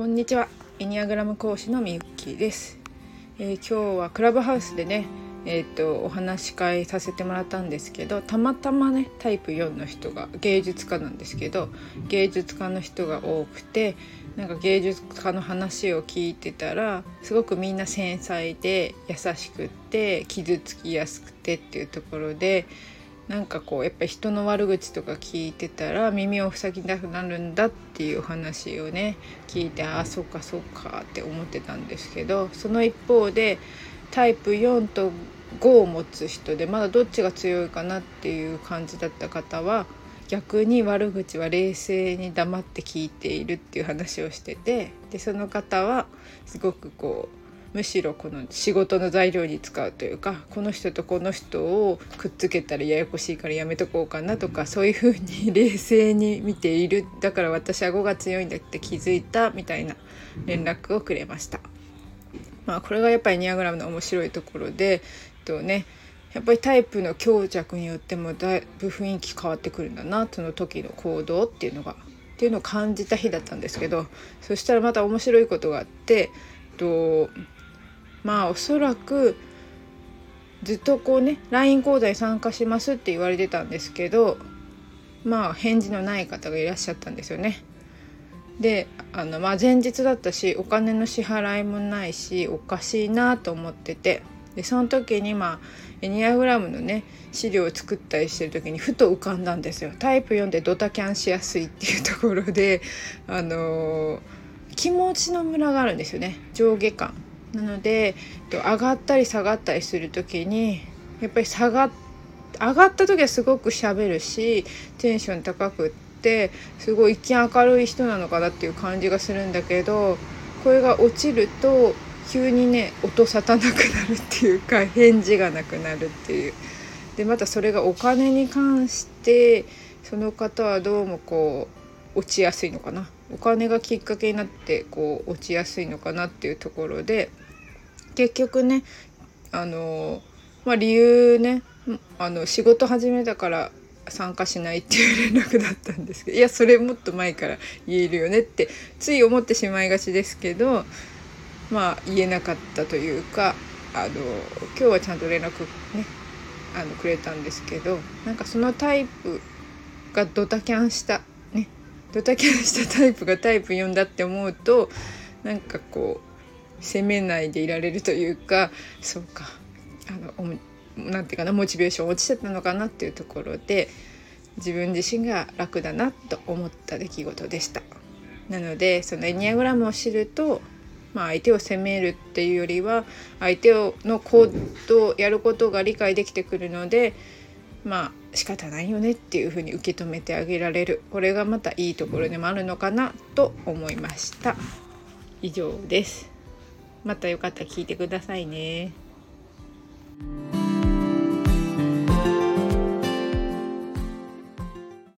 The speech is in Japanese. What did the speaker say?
こんにちは。エニアグラム講師のみゆきです、えー、今日はクラブハウスでねえーと、お話し会させてもらったんですけどたまたまねタイプ4の人が芸術家なんですけど芸術家の人が多くてなんか芸術家の話を聞いてたらすごくみんな繊細で優しくって傷つきやすくてっていうところでなんかこうやっぱ人の悪口とか聞いてたら耳を塞ぎたくなるんだっていう話をね聞いてああそっかそっかって思ってたんですけどその一方でタイプ4と5を持つ人でまだどっちが強いかなっていう感じだった方は逆に悪口は冷静に黙って聞いているっていう話をしててでその方はすごくこうむしろこの仕事の材料に使うというかこの人とこの人をくっつけたらややこしいからやめとこうかなとかそういうふうに冷静に見ているだから私は5が強いんだって気づいたみたいな連絡をくれました。まあ、これがやっぱりニアグラムの面白いところでとねやっぱりタイプの強弱によってもだいぶ雰囲気変わってくるんだなその時の行動っていうのがっていうのを感じた日だったんですけどそしたらまた面白いことがあってとまあおそらくずっとこうね LINE 講座に参加しますって言われてたんですけどまあ返事のない方がいらっしゃったんですよね。であのまあ前日だったしお金の支払いもないしおかしいなと思っててでその時にまあエニアグラムのね資料を作ったりしてる時にふと浮かんだんですよ。タイプ読んでドタキャンしやすいっていうところであのー、気持ちのムラがあるんですよね上下感。なので上がったり下がったりする時にやっぱり下が上がった時はすごくしゃべるしテンション高くってすごい一見明るい人なのかなっていう感じがするんだけどこれが落ちると急にね音沙汰なくなるっていうか返事がなくなるっていう。でまたそれがお金に関してその方はどうもこう落ちやすいのかなお金がきっかけになってこう落ちやすいのかなっていうところで結局ねあの、まあ、理由ねあの仕事始めたから参加しないっていう連絡だったんですけどいやそれもっと前から言えるよねってつい思ってしまいがちですけどまあ言えなかったというかあの今日はちゃんと連絡ねあのくれたんですけどなんかそのタイプがドタキャンしたねドタキャンしたタイプがタイプ4だって思うとなんかこう責めないでいられるというかそうかあのなんていうかなモチベーション落ちてたのかなっていうところで自分自身が楽だなと思った出来事でした。なのでそのエニアグラムを知ると、まあ、相手を責めるっていうよりは相手をの行動をやることが理解できてくるのでまあ仕方ないよねっていうふうに受け止めてあげられるこれがまたいいところでもあるのかなと思いました。以上です。またよかったら聞いてくださいね。